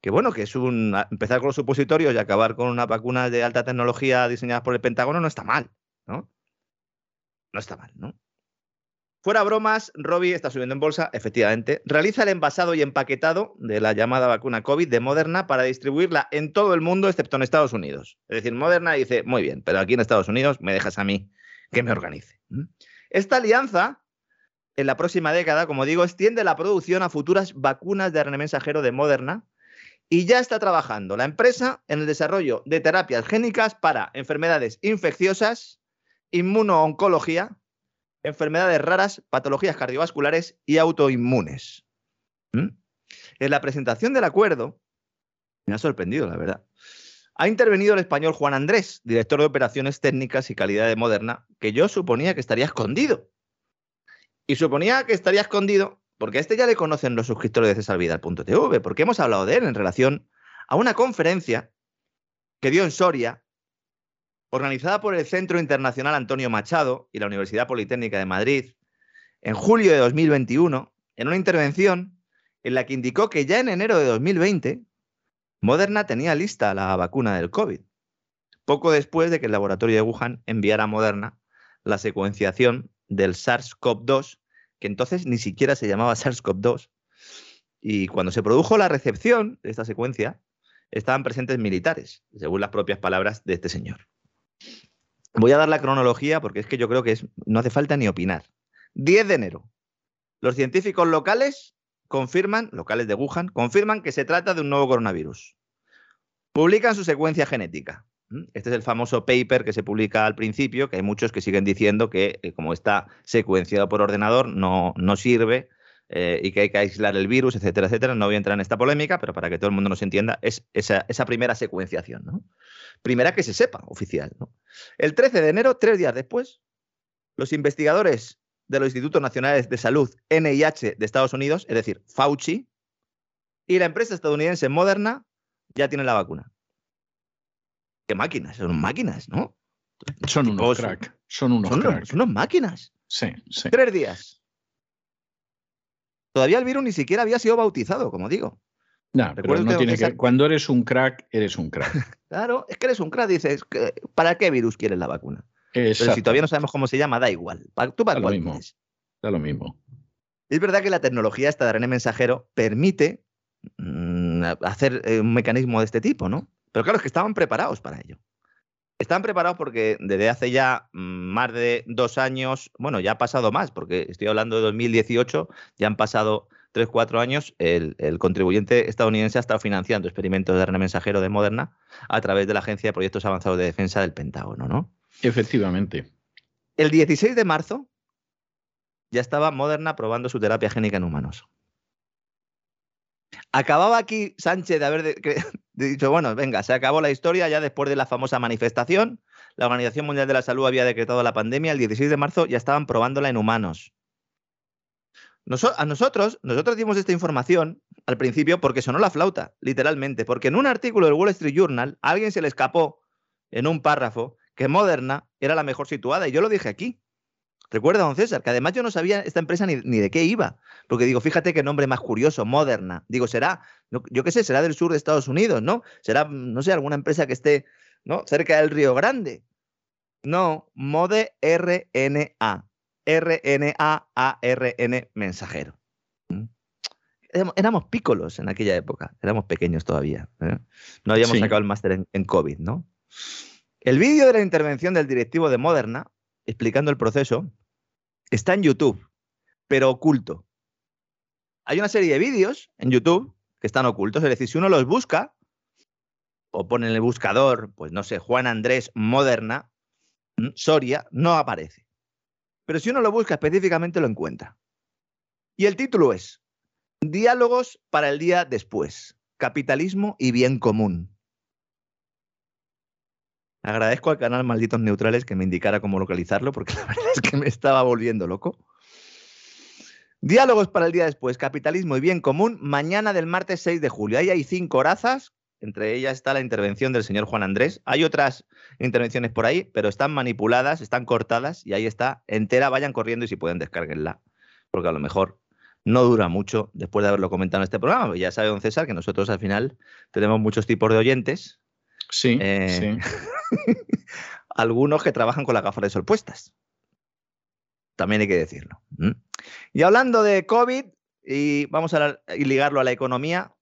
que bueno, que es un empezar con los supositorios y acabar con unas vacunas de alta tecnología diseñadas por el Pentágono no está mal, ¿no? No está mal, ¿no? Fuera bromas, Robbie está subiendo en bolsa, efectivamente. Realiza el envasado y empaquetado de la llamada vacuna COVID de Moderna para distribuirla en todo el mundo, excepto en Estados Unidos. Es decir, Moderna dice, muy bien, pero aquí en Estados Unidos me dejas a mí que me organice. Esta alianza, en la próxima década, como digo, extiende la producción a futuras vacunas de ARN mensajero de Moderna y ya está trabajando la empresa en el desarrollo de terapias génicas para enfermedades infecciosas, inmunooncología, enfermedades raras, patologías cardiovasculares y autoinmunes. ¿Mm? En la presentación del acuerdo, me ha sorprendido, la verdad. Ha intervenido el español Juan Andrés, director de operaciones técnicas y calidad de Moderna, que yo suponía que estaría escondido. Y suponía que estaría escondido porque a este ya le conocen los suscriptores de cesarvidal.tv, porque hemos hablado de él en relación a una conferencia que dio en Soria, organizada por el Centro Internacional Antonio Machado y la Universidad Politécnica de Madrid, en julio de 2021 en una intervención en la que indicó que ya en enero de 2020 Moderna tenía lista la vacuna del COVID, poco después de que el laboratorio de Wuhan enviara a Moderna la secuenciación del SARS-CoV-2, que entonces ni siquiera se llamaba SARS-CoV-2. Y cuando se produjo la recepción de esta secuencia, estaban presentes militares, según las propias palabras de este señor. Voy a dar la cronología porque es que yo creo que no hace falta ni opinar. 10 de enero. Los científicos locales confirman, locales de Wuhan, confirman que se trata de un nuevo coronavirus. Publican su secuencia genética. Este es el famoso paper que se publica al principio, que hay muchos que siguen diciendo que eh, como está secuenciado por ordenador no, no sirve eh, y que hay que aislar el virus, etcétera, etcétera. No voy a entrar en esta polémica, pero para que todo el mundo nos entienda, es esa, primera secuenciación, ¿no? Primera que se sepa, oficial. El 13 de enero, tres días después, los investigadores de los Institutos Nacionales de Salud, NIH de Estados Unidos, es decir, Fauci, y la empresa estadounidense Moderna ya tienen la vacuna. ¿Qué máquinas? Son máquinas, ¿no? Son unos crack. Son unos son, son unas máquinas. Sí, sí. Tres días. Todavía el virus ni siquiera había sido bautizado, como digo. No, pero no tiene que... Cuando eres un crack, eres un crack. claro, es que eres un crack. Dices, ¿para qué virus quieres la vacuna? Pero si todavía no sabemos cómo se llama, da igual. ¿Tú para da lo mismo. Da lo mismo. Es verdad que la tecnología esta de ARN mensajero permite mm, hacer eh, un mecanismo de este tipo, ¿no? Pero claro, es que estaban preparados para ello. Estaban preparados porque desde hace ya mm, más de dos años, bueno, ya ha pasado más, porque estoy hablando de 2018, ya han pasado tres, cuatro años, el, contribuyente estadounidense ha estado financiando experimentos de ARN mensajero de Moderna a través de la Agencia de Proyectos Avanzados de Defensa del Pentágono, ¿no? Efectivamente. El 16 de marzo ya estaba Moderna probando su terapia génica en humanos. Acababa aquí Sánchez de haber dicho, bueno, venga, se acabó la historia ya después de la famosa manifestación. La Organización Mundial de la Salud había decretado la pandemia. El 16 de marzo ya estaban probándola en humanos. a nosotros, nosotros dimos esta información al principio porque sonó la flauta, literalmente, porque en un artículo del Wall Street Journal a alguien se le escapó en un párrafo que Moderna era la mejor situada y yo lo dije aquí. Recuerda, don César, que además yo no sabía esta empresa ni, de qué iba. Porque digo, fíjate qué nombre más curioso, Moderna. Digo, será, yo qué sé, será del sur de Estados Unidos, ¿no? Será, no sé, alguna empresa que esté, ¿no? Cerca del Río Grande. No, Mode RNA. RNA-ARN mensajero. ¿Mm? Éramos pícolos en aquella época, éramos pequeños todavía. ¿eh? No habíamos sacado el máster en, en COVID, ¿no? El vídeo de la intervención del directivo de Moderna, explicando el proceso, está en YouTube, pero oculto. Hay una serie de vídeos en YouTube que están ocultos, es decir, si uno los busca o pone en el buscador, pues no sé, Juan Andrés Moderna, Soria, no aparece. Pero si uno lo busca específicamente lo encuentra. Y el título es Diálogos para el día después, capitalismo y bien común. Agradezco al canal Malditos Neutrales que me indicara cómo localizarlo, porque la verdad es que me estaba volviendo loco. Diálogos para el día después, capitalismo y bien común, mañana del martes 6 de julio. Ahí hay cinco horazas, entre ellas está la intervención del señor Juan Andrés. Hay otras intervenciones por ahí, pero están manipuladas, están cortadas y ahí está entera. Vayan corriendo y si pueden descarguenla, porque a lo mejor no dura mucho después de haberlo comentado en este programa. Ya sabe don César que nosotros al final tenemos muchos tipos de oyentes. Sí, eh, sí. algunos que trabajan con las gafas de sol puestas. También hay que decirlo. Y hablando de COVID, y vamos a ligarlo a la economía,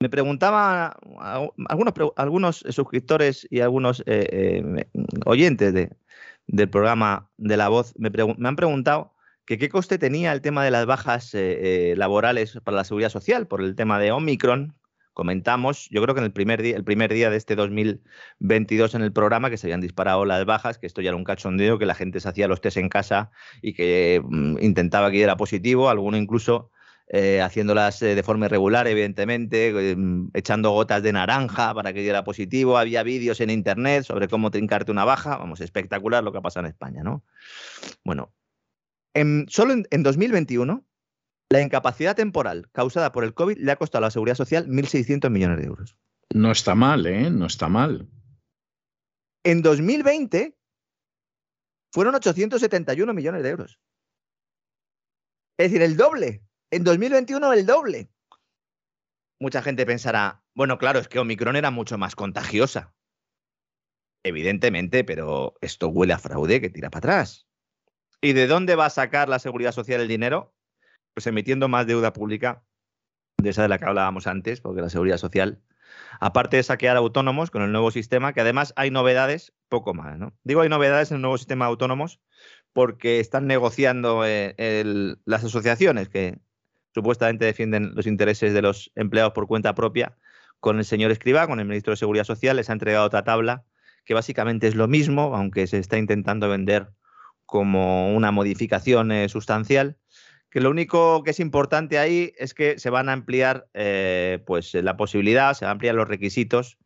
me preguntaba algunos, algunos suscriptores y algunos eh, eh, oyentes del programa de La Voz me, han preguntado que qué coste tenía el tema de las bajas eh, laborales para la seguridad social por el tema de Omicron, comentamos, yo creo que en el primer día, el primer día de este 2022 en el programa, que se habían disparado las bajas, que esto ya era un cachondeo, que la gente se hacía los test en casa y que mm, intentaba que diera positivo, alguno incluso eh, haciéndolas eh, de forma irregular, evidentemente, eh, mm, echando gotas de naranja para que diera positivo. Había vídeos en internet sobre cómo trincarte una baja. Vamos, espectacular lo que ha pasado en España, ¿no? Bueno, en, solo en 2021 la incapacidad temporal causada por el COVID le ha costado a la Seguridad Social 1.600 millones de euros. No está mal, ¿eh? No está mal. En 2020 fueron 871 millones de euros. Es decir, el doble. En 2021 el doble. Mucha gente pensará, bueno, claro, es que Omicron era mucho más contagiosa. Evidentemente, pero esto huele a fraude que tira para atrás. ¿Y de dónde va a sacar la seguridad social el dinero? Pues emitiendo más deuda pública, de esa de la que hablábamos antes, porque la seguridad social, aparte de saquear autónomos con el nuevo sistema, que además hay novedades, poco más, ¿no? Digo hay novedades en el nuevo sistema de autónomos porque están negociando eh, las asociaciones que supuestamente defienden los intereses de los empleados por cuenta propia con el señor Escribá, con el ministro de Seguridad Social, les ha entregado otra tabla que básicamente es lo mismo, aunque se está intentando vender como una modificación eh, sustancial, que lo único que es importante ahí es que se van a ampliar eh, pues, la posibilidad, se van a ampliar los requisitos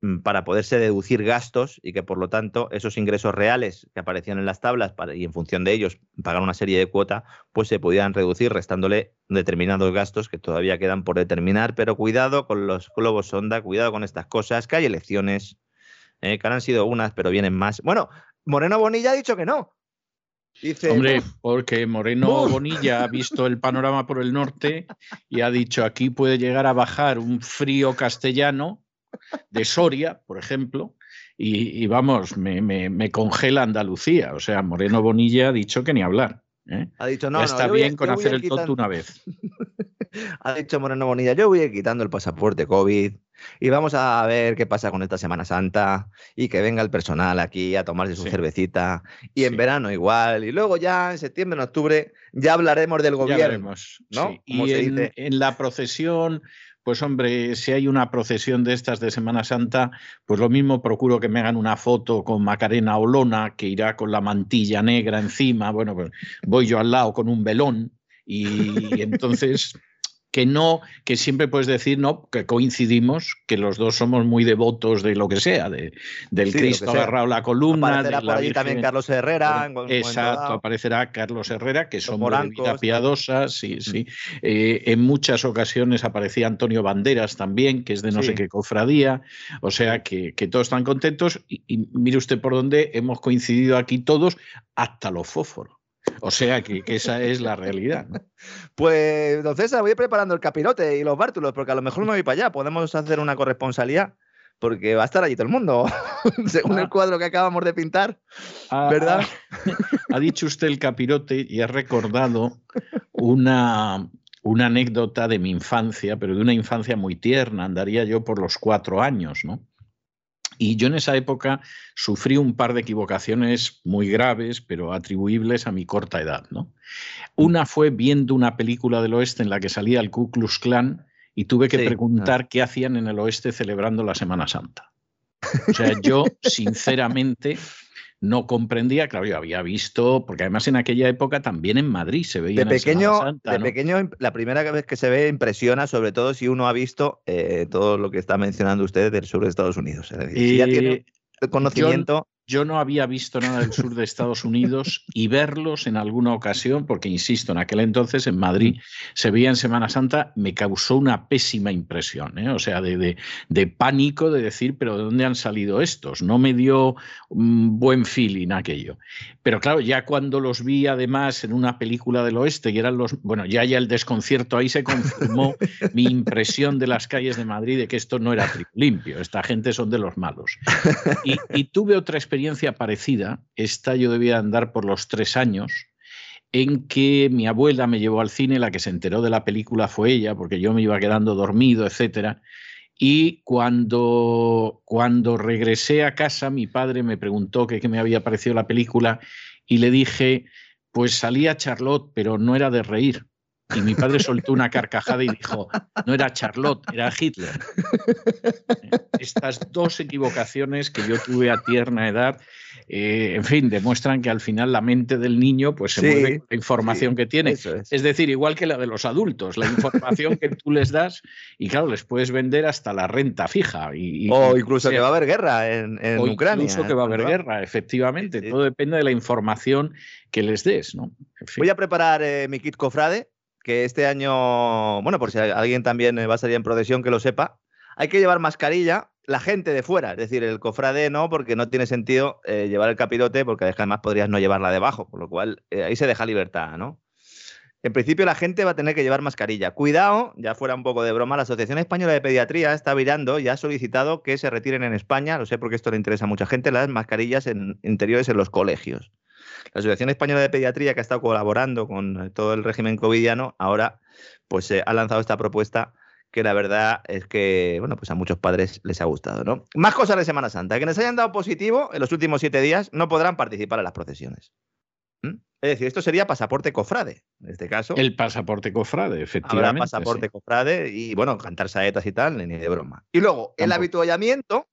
mm, para poderse deducir gastos y que por lo tanto esos ingresos reales que aparecían en las tablas y en función de ellos pagar una serie de cuota, pues se pudieran reducir restándole determinados gastos que todavía quedan por determinar, pero cuidado con los globos sonda, cuidado con estas cosas, que hay elecciones, eh, que han sido unas, pero vienen más. Bueno, Moreno Bonilla ha dicho que no. Dice, Hombre, "Uf, porque Moreno Uf. Bonilla ha visto el panorama por el norte y ha dicho aquí puede llegar a bajar un frío castellano de Soria, por ejemplo, y, y vamos, me, me- me congela Andalucía. O sea, Moreno Bonilla ha dicho que ni hablar. ¿eh? ha dicho, no, Ya está a- bien con hacer el tonto una vez. Ha dicho Moreno Bonilla, yo voy a ir quitando el pasaporte COVID y vamos a ver qué pasa con esta Semana Santa y que venga el personal aquí a tomarse su Sí. cervecita y en Sí. verano igual y luego ya en septiembre, en octubre ya hablaremos del Ya gobierno. veremos. ¿no? sí. Y en, dice. en la procesión, pues hombre, si hay una procesión de estas de Semana Santa, pues lo mismo procuro que me hagan una foto con Macarena Olona, que irá con la mantilla negra encima. Bueno, pues voy yo al lado con un velón y, entonces que no, que siempre puedes decir, no, que coincidimos, que los dos somos muy devotos de lo que sea, de, del Sí, de Cristo sea. agarrado la columna. Aparecerá de la por allí también Carlos Herrera. Exacto, aparecerá Carlos Herrera, que son de vida piadosa, sí, sí. Eh, en muchas ocasiones aparecía Antonio Banderas también, que es de no sé qué cofradía, o sea que, que todos están contentos y, y mire usted por dónde hemos coincidido aquí todos, hasta los fósforos. O sea que, que esa es la realidad. ¿no? Pues, don César, voy preparando el capirote y los bártulos, porque a lo mejor me voy para allá. Podemos hacer una corresponsalía, porque va a estar allí todo el mundo, según Ah. el cuadro que acabamos de pintar. Ha- ¿Verdad? Ha, ha dicho usted el capirote y ha recordado una, una anécdota de mi infancia, pero de una infancia muy tierna, andaría yo por los cuatro años, ¿no? Y yo en esa época sufrí un par de equivocaciones muy graves, pero atribuibles a mi corta edad, ¿no? Una fue viendo una película del oeste en la que salía el Ku Klux Klan y tuve que Sí, preguntar qué hacían en el oeste celebrando la Semana Santa. O sea, yo sinceramente no comprendía, claro, yo había visto, porque además en aquella época también en Madrid se veía De pequeño, Santa, de ¿no? pequeño, la primera vez que se ve impresiona, sobre todo si uno ha visto eh, todo lo que está mencionando usted del sur de Estados Unidos. Es decir, si ya tiene el conocimiento. Yo no había visto nada del sur de Estados Unidos y verlos en alguna ocasión, porque insisto, en aquel entonces en Madrid se veía en Semana Santa, me causó una pésima impresión, ¿eh? o sea, de, de- de pánico de decir, pero ¿de dónde han salido estos? No me dio un buen feeling aquello. Pero claro, ya cuando los vi además en una película del oeste, y eran los, bueno, ya ya el desconcierto ahí se confirmó mi impresión de las calles de Madrid de que esto no era limpio, esta gente son de los malos. Y, y tuve otra experiencia parecida, esta yo debía andar por los tres años, en que mi abuela me llevó al cine, la que se enteró de la película fue ella, porque yo me iba quedando dormido, etcétera. Y cuando, cuando regresé a casa, mi padre me preguntó qué me había parecido la película y le dije, pues salía Charlotte, pero no era de reír. Y mi padre soltó una carcajada y dijo, no era Charlotte, era Hitler. Estas dos equivocaciones que yo tuve a tierna edad, eh, en fin, demuestran que al final la mente del niño pues se Sí, mueve con la información sí, que tiene. Es. Es decir, igual que la de los adultos, la información que tú les das y claro, les puedes vender hasta la renta fija. Y, y- o incluso que sea, va a haber guerra en, en o Ucrania. incluso que va a haber guerra, efectivamente. Todo depende de la información que les des, ¿no? En fin. Voy a preparar eh, mi kit cofrade, que este año, bueno, por si alguien también eh, va a salir en procesión, que lo sepa, hay que llevar mascarilla la gente de fuera, es decir, el cofrade no, porque no tiene sentido eh, llevar el capirote, porque además podrías no llevarla debajo, con lo cual eh, ahí se deja libertad, ¿no? en principio la gente va a tener que llevar mascarilla. Cuidado, ya fuera un poco de broma, la Asociación Española de Pediatría está virando y ha solicitado que se retiren en España, lo sé porque esto le interesa a mucha gente, las mascarillas en, interiores en los colegios. La Asociación Española de Pediatría, que ha estado colaborando con todo el régimen covidiano, ahora pues eh, ha lanzado esta propuesta que la verdad es que, bueno, pues a muchos padres les ha gustado, ¿no? Más cosas de Semana Santa. Quienes hayan dado positivo en los últimos siete días no podrán participar en las procesiones. ¿Mm? Es decir, esto sería pasaporte cofrade, en este caso. El pasaporte cofrade, efectivamente. Habrá pasaporte cofrade y, bueno, cantar saetas y tal, ni de broma. Y luego, el habituallamiento,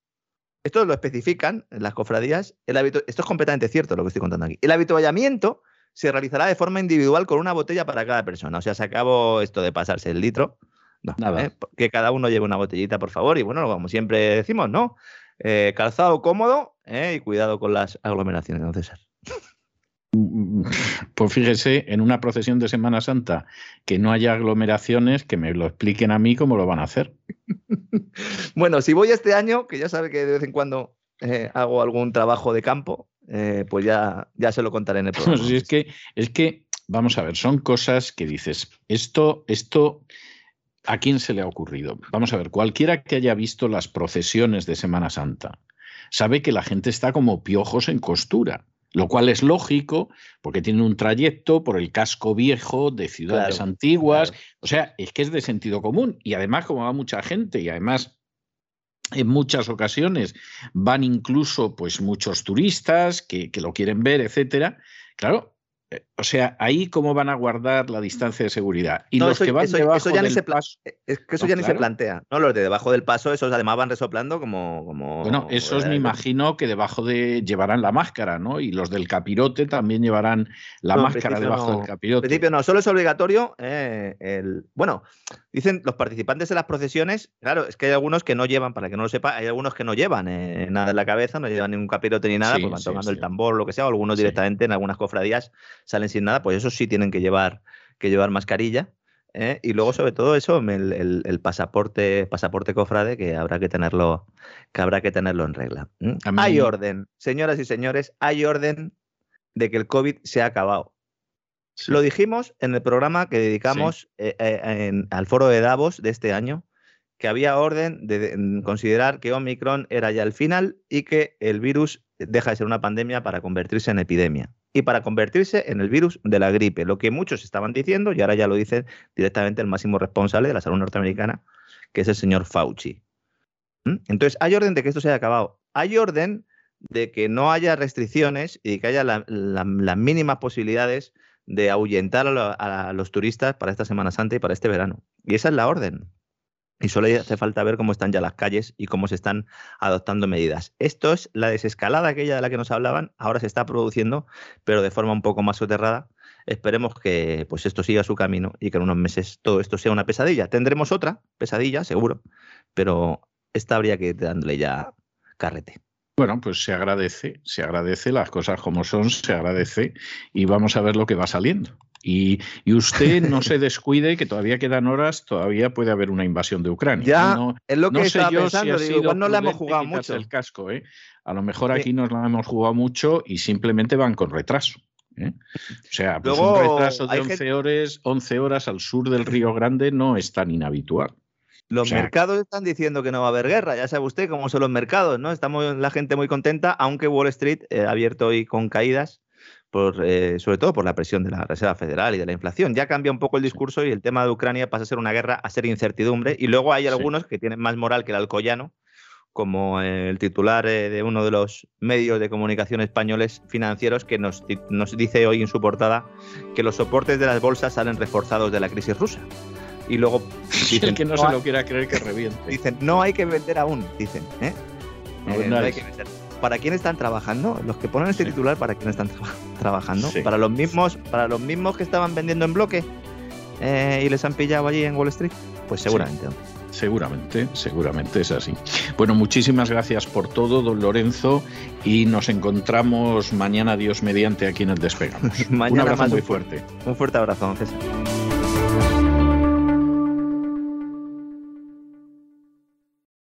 esto lo especifican en las cofradías, el esto es completamente cierto lo que estoy contando aquí. El habituallamiento se realizará de forma individual con una botella para cada persona. O sea, se acabó esto de pasarse el litro Nada. ¿eh? Que cada uno lleve una botellita, por favor. Y bueno, como siempre decimos, ¿no? Eh, calzado cómodo ¿eh? y cuidado con las aglomeraciones, ¿no, César? Pues fíjese, en una procesión de Semana Santa que no haya aglomeraciones, que me lo expliquen a mí cómo lo van a hacer. bueno, si voy este año, que ya sabe que de vez en cuando hago algún trabajo de campo, pues ya, ya se lo contaré en el programa. es que, es que, vamos a ver, son cosas que dices, esto, esto ¿A quién se le ha ocurrido? Vamos a ver, cualquiera que haya visto las procesiones de Semana Santa sabe que la gente está como piojos en costura, lo cual es lógico porque tiene un trayecto por el casco viejo de ciudades antiguas, o sea, es que es de sentido común y además como va mucha gente y además en muchas ocasiones van incluso pues muchos turistas que, que lo quieren ver, etcétera. Claro, eh, o sea, ahí cómo van a guardar la distancia de seguridad. Y los que van debajo ya del paso, es que eso ya ni se plantea. No, los de debajo del paso, esos además van resoplando como. como bueno, esos me imagino que debajo de llevarán la máscara, ¿no? Y los del capirote también llevarán la máscara debajo del capirote. En principio no, solo es obligatorio. Eh, el, bueno, dicen los participantes de las procesiones, claro, es que hay algunos que no llevan, para que no lo sepa, hay algunos que no llevan eh, nada en la cabeza, no llevan ningún capirote ni nada, pues van tomando el tambor lo que sea, o algunos directamente en algunas cofradías salen sin nada, pues eso sí tienen que llevar, que llevar mascarilla. ¿eh? Y luego, sobre todo, eso, el, pasaporte, pasaporte cofrade, que habrá que tenerlo, que habrá que tenerlo en regla. Hay orden, señoras y señores, hay orden de que el COVID se ha acabado. Lo dijimos en el programa que dedicamos eh, eh, al foro de Davos de este año, que había orden de, considerar que Omicron era ya el final y que el virus deja de ser una pandemia para convertirse en epidemia y para convertirse en el virus de la gripe, lo que muchos estaban diciendo y ahora ya lo dice directamente el máximo responsable de la salud norteamericana, que es el señor Fauci. ¿Mm? Entonces, hay orden de que esto se haya acabado. Hay orden de que no haya restricciones y que haya las mínimas posibilidades de ahuyentar a los turistas para esta Semana Santa y para este verano. Y esa es la orden. Y solo hace falta ver cómo están ya las calles y cómo se están adoptando medidas. Esto es la desescalada aquella de la que nos hablaban, ahora se está produciendo, pero de forma un poco más soterrada. Esperemos que pues esto siga su camino y que en unos meses todo esto sea una pesadilla. Tendremos otra pesadilla, seguro, pero esta habría que dándole ya carrete. Bueno, pues se agradece, se agradece, las cosas como son, se agradece y vamos a ver lo que va saliendo. Y, usted no se descuide que todavía quedan horas, todavía puede haber una invasión de Ucrania. Ya, es lo que estaba pensando, digo, no la hemos jugado mucho. El casco, ¿eh? A lo mejor aquí nos la hemos jugado mucho y simplemente van con retraso. ¿eh? O sea, pues un retraso de 11 horas, 11 horas al sur del Río Grande no es tan inhabitual. Los mercados están diciendo que no va a haber guerra, ya sabe usted cómo son los mercados, ¿no? Estamos la gente muy contenta, aunque Wall Street eh, ha abierto hoy con caídas por, eh, sobre todo por la presión de la Reserva Federal y de la inflación. Ya cambia un poco el discurso y el tema de Ucrania pasa a ser una guerra, a ser incertidumbre. Y luego hay algunos que tienen más moral que el alcoyano, como el titular eh, de uno de los medios de comunicación españoles financieros, que nos, nos dice hoy en su portada que los soportes de las bolsas salen reforzados de la crisis rusa. Y luego dicen, el que no, se lo quiera creer que reviente. Dicen, no hay que vender aún, dicen. ¿eh? no hay que vender. ¿Para quién están trabajando? Los que ponen este titular, ¿para quién están trabajando? ¿Para los mismos para los mismos que estaban vendiendo en bloque eh, y les han pillado allí en Wall Street? Pues seguramente. Seguramente, seguramente es así. Bueno, muchísimas gracias por todo, don Lorenzo, y nos encontramos mañana, Dios mediante, aquí en el Despegamos. mañana Un abrazo muy fuerte. Un fuerte abrazo, don César.